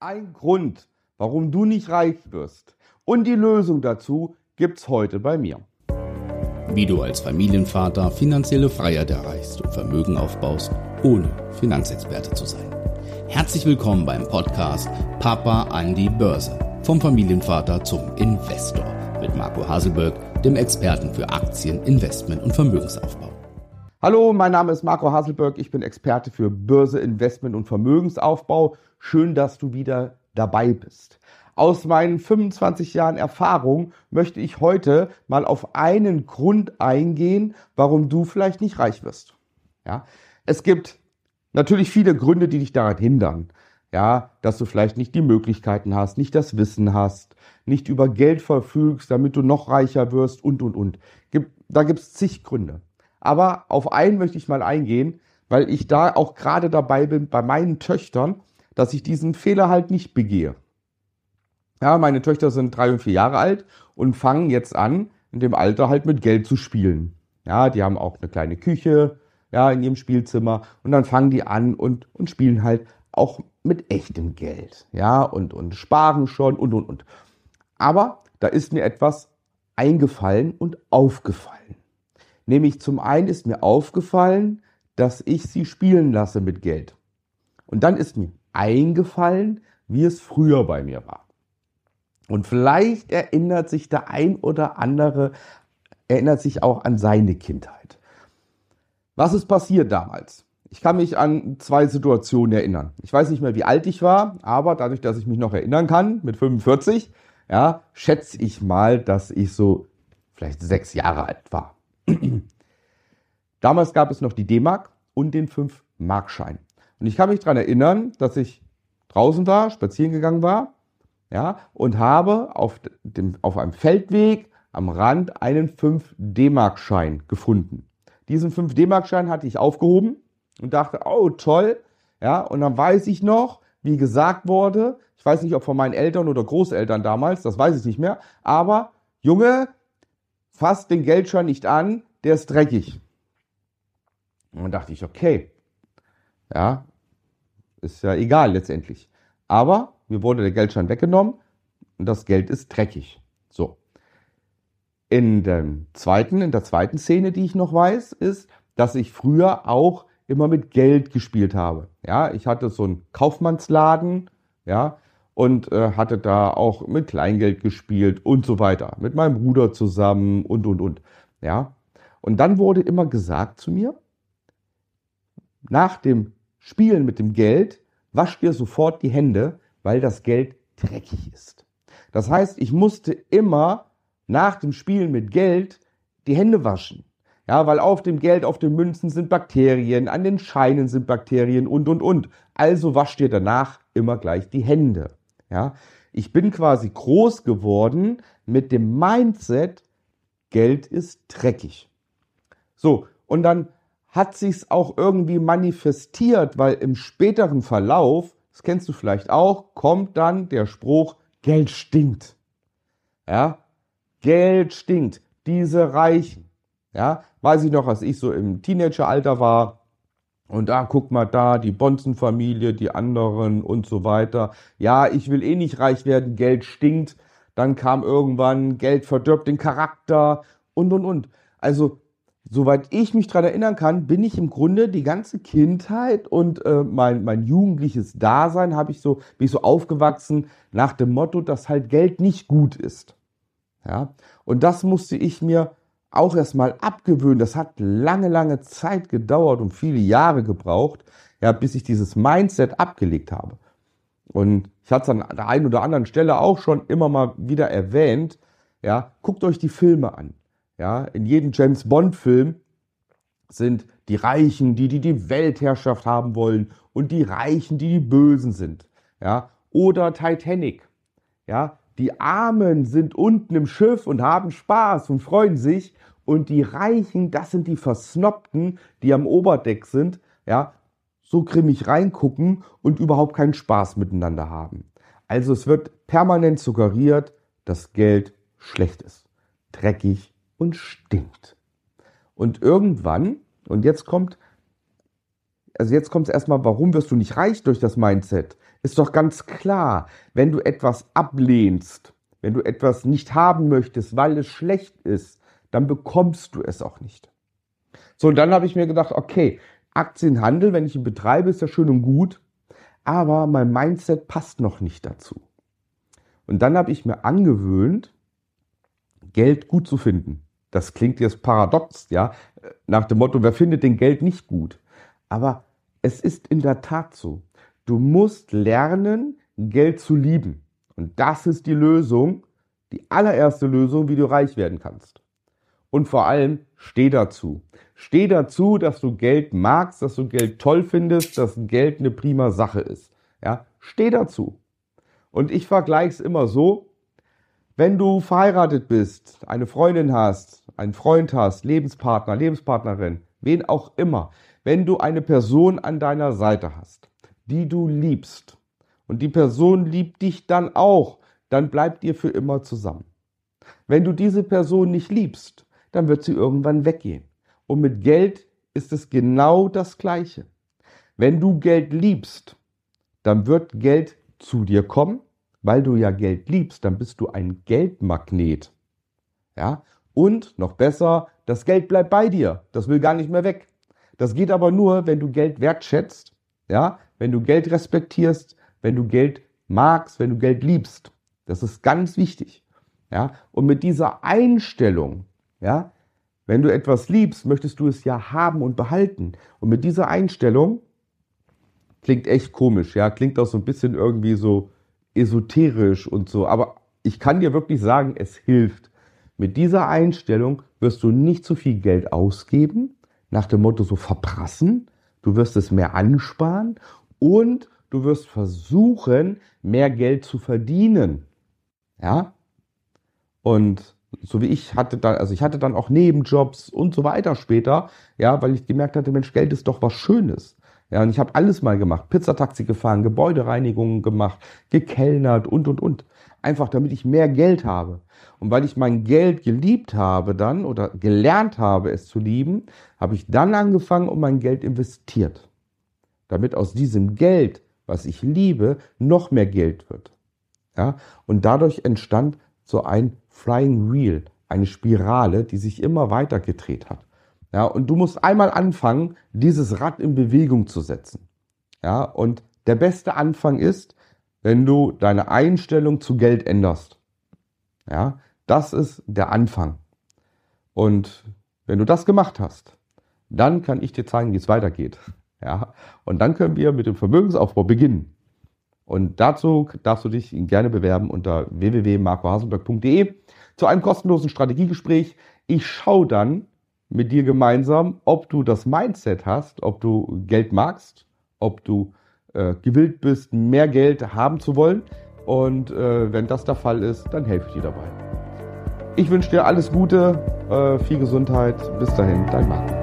Ein Grund, warum du nicht reich wirst. Und die Lösung dazu gibt's heute bei mir. Wie du als Familienvater finanzielle Freiheit erreichst und Vermögen aufbaust, ohne Finanzexperte zu sein. Herzlich willkommen beim Podcast Papa an die Börse. Vom Familienvater zum Investor mit Marco Haselberg, dem Experten für Aktien, Investment und Vermögensaufbau. Hallo, mein Name ist Marco Haselberg. Ich bin Experte für Börse, Investment und Vermögensaufbau. Schön, dass du wieder dabei bist. Aus meinen 25 Jahren Erfahrung möchte ich heute mal auf einen Grund eingehen, warum du vielleicht nicht reich wirst. Ja, es gibt natürlich viele Gründe, die dich daran hindern. Ja, dass du vielleicht nicht die Möglichkeiten hast, nicht das Wissen hast, nicht über Geld verfügst, damit du noch reicher wirst und, und, und. Da gibt es zig Gründe. Aber auf einen möchte ich mal eingehen, weil ich da auch gerade dabei bin bei meinen Töchtern, dass ich diesen Fehler halt nicht begehe. Ja, meine Töchter sind drei und vier Jahre alt und fangen jetzt an, in dem Alter halt mit Geld zu spielen. Ja, die haben auch eine kleine Küche, ja, in ihrem Spielzimmer und dann fangen die an und, und spielen halt auch mit echtem Geld. Ja, und, und sparen schon und, und, und. Aber da ist mir etwas eingefallen und aufgefallen. Nämlich zum einen ist mir aufgefallen, dass ich sie spielen lasse mit Geld. Und dann ist mir eingefallen, wie es früher bei mir war. Und vielleicht erinnert sich der ein oder andere, erinnert sich auch an seine Kindheit. Was ist passiert damals? Ich kann mich an zwei Situationen erinnern. Ich weiß nicht mehr, wie alt ich war, aber dadurch, dass ich mich noch erinnern kann, mit 45, ja, schätze ich mal, dass ich so vielleicht sechs Jahre alt war. Damals gab es noch die D-Mark und den 5-Markschein. Und ich kann mich daran erinnern, dass ich draußen war, spazieren gegangen war, ja, und habe auf, dem, auf einem Feldweg am Rand einen 5-D-Mark-Schein gefunden. Diesen 5-D-Mark-Schein hatte ich aufgehoben und dachte, oh toll, ja, und dann weiß ich noch, wie gesagt wurde, ich weiß nicht, ob von meinen Eltern oder Großeltern damals, das weiß ich nicht mehr, aber Junge, fass den Geldschein nicht an, der ist dreckig. Und dann dachte ich, okay, ja, ist ja egal letztendlich. Aber mir wurde der Geldschein weggenommen und das Geld ist dreckig. So. In dem zweiten, in der zweiten Szene, die ich noch weiß, ist, dass ich früher auch immer mit Geld gespielt habe. Ja, ich hatte so einen Kaufmannsladen, ja, und äh, hatte da auch mit Kleingeld gespielt und so weiter, mit meinem Bruder zusammen und und und, ja. Und dann wurde immer gesagt zu mir, nach dem Spielen mit dem Geld, wasch dir sofort die Hände, weil das Geld dreckig ist. Das heißt, ich musste immer nach dem Spielen mit Geld die Hände waschen. Ja, weil auf dem Geld, auf den Münzen sind Bakterien, an den Scheinen sind Bakterien und, und, und. Also wasch dir danach immer gleich die Hände. Ja, ich bin quasi groß geworden mit dem Mindset, Geld ist dreckig. So, und dann hat sich's auch irgendwie manifestiert, weil im späteren Verlauf, das kennst du vielleicht auch, kommt dann der Spruch, Geld stinkt. Ja, Geld stinkt. Diese Reichen. Ja, weiß ich noch, als ich so im Teenageralter war, und da, guck mal da, die Bonzenfamilie, die anderen und so weiter. Ja, ich will eh nicht reich werden, Geld stinkt. Dann kam irgendwann, Geld verdirbt den Charakter und, und, und. Also soweit ich mich daran erinnern kann, bin ich im Grunde die ganze Kindheit und äh, mein, mein jugendliches Dasein habe ich so, bin ich so aufgewachsen nach dem Motto, dass halt Geld nicht gut ist. Ja, und das musste ich mir auch erstmal abgewöhnen. Das hat lange, lange Zeit gedauert und viele Jahre gebraucht, ja, bis ich dieses Mindset abgelegt habe. Und ich hatte es an der einen oder anderen Stelle auch schon immer mal wieder erwähnt, ja, guckt euch die Filme an. Ja, in jedem James Bond Film sind die Reichen, die, die die Weltherrschaft haben wollen und die Reichen, die die Bösen sind. Ja, oder Titanic. Ja, die Armen sind unten im Schiff und haben Spaß und freuen sich und die Reichen, das sind die Versnobten, die am Oberdeck sind, ja, so grimmig reingucken und überhaupt keinen Spaß miteinander haben. Also es wird permanent suggeriert, dass Geld schlecht ist, dreckig und stinkt. Und irgendwann, und jetzt kommt also jetzt kommt es erstmal, warum wirst du nicht reich durch das Mindset? Ist doch ganz klar, wenn du etwas ablehnst, wenn du etwas nicht haben möchtest, weil es schlecht ist, dann bekommst du es auch nicht. So, und dann habe ich mir gedacht, okay, Aktienhandel, wenn ich ihn betreibe, ist ja schön und gut, aber mein Mindset passt noch nicht dazu. Und dann habe ich mir angewöhnt, Geld gut zu finden. Das klingt jetzt paradox, ja, nach dem Motto, wer findet denn Geld nicht gut? Aber es ist in der Tat so. Du musst lernen, Geld zu lieben. Und das ist die Lösung, die allererste Lösung, wie du reich werden kannst. Und vor allem, steh dazu. Steh dazu, dass du Geld magst, dass du Geld toll findest, dass Geld eine prima Sache ist. Ja, steh dazu. Und ich vergleiche es immer so, wenn du verheiratet bist, eine Freundin hast, einen Freund hast, Lebenspartner, Lebenspartnerin, wen auch immer, wenn du eine Person an deiner Seite hast, die du liebst und die Person liebt dich dann auch, dann bleibt ihr für immer zusammen. Wenn du diese Person nicht liebst, dann wird sie irgendwann weggehen. Und mit Geld ist es genau das Gleiche. Wenn du Geld liebst, dann wird Geld zu dir kommen, weil du ja Geld liebst, dann bist du ein Geldmagnet. Ja? Und noch besser, das Geld bleibt bei dir. Das will gar nicht mehr weg. Das geht aber nur, wenn du Geld wertschätzt, ja, wenn du Geld respektierst, wenn du Geld magst, wenn du Geld liebst. Das ist ganz wichtig. Ja, und mit dieser Einstellung, ja, wenn du etwas liebst, möchtest du es ja haben und behalten. Und mit dieser Einstellung klingt echt komisch, ja, klingt auch so ein bisschen irgendwie so esoterisch und so, aber ich kann dir wirklich sagen, es hilft. Mit dieser Einstellung wirst du nicht zu viel Geld ausgeben, nach dem Motto so verprassen, du wirst es mehr ansparen und du wirst versuchen, mehr Geld zu verdienen. Ja? Und so wie ich hatte dann, also ich hatte dann auch Nebenjobs und so weiter später, ja, weil ich gemerkt hatte, Mensch, Geld ist doch was Schönes. Ja, und ich habe alles mal gemacht. Pizzataxi gefahren, Gebäudereinigungen gemacht, gekellnert und, und, und. Einfach damit ich mehr Geld habe. Und weil ich mein Geld geliebt habe dann oder gelernt habe, es zu lieben, habe ich dann angefangen und mein Geld investiert. Damit aus diesem Geld, was ich liebe, noch mehr Geld wird. Ja, und dadurch entstand so ein Flying Wheel, eine Spirale, die sich immer weiter gedreht hat. Ja, und du musst einmal anfangen, dieses Rad in Bewegung zu setzen. Ja, und der beste Anfang ist, wenn du deine Einstellung zu Geld änderst. Ja, das ist der Anfang. Und wenn du das gemacht hast, dann kann ich dir zeigen, wie es weitergeht. Ja, und dann können wir mit dem Vermögensaufbau beginnen. Und dazu darfst du dich gerne bewerben unter www.marcohasenberg.de zu einem kostenlosen Strategiegespräch. Ich schaue dann, mit dir gemeinsam, ob du das Mindset hast, ob du Geld magst, ob du äh, gewillt bist, mehr Geld haben zu wollen. Und äh, wenn das der Fall ist, dann helfe ich dir dabei. Ich wünsche dir alles Gute, äh, viel Gesundheit. Bis dahin, dein Marco.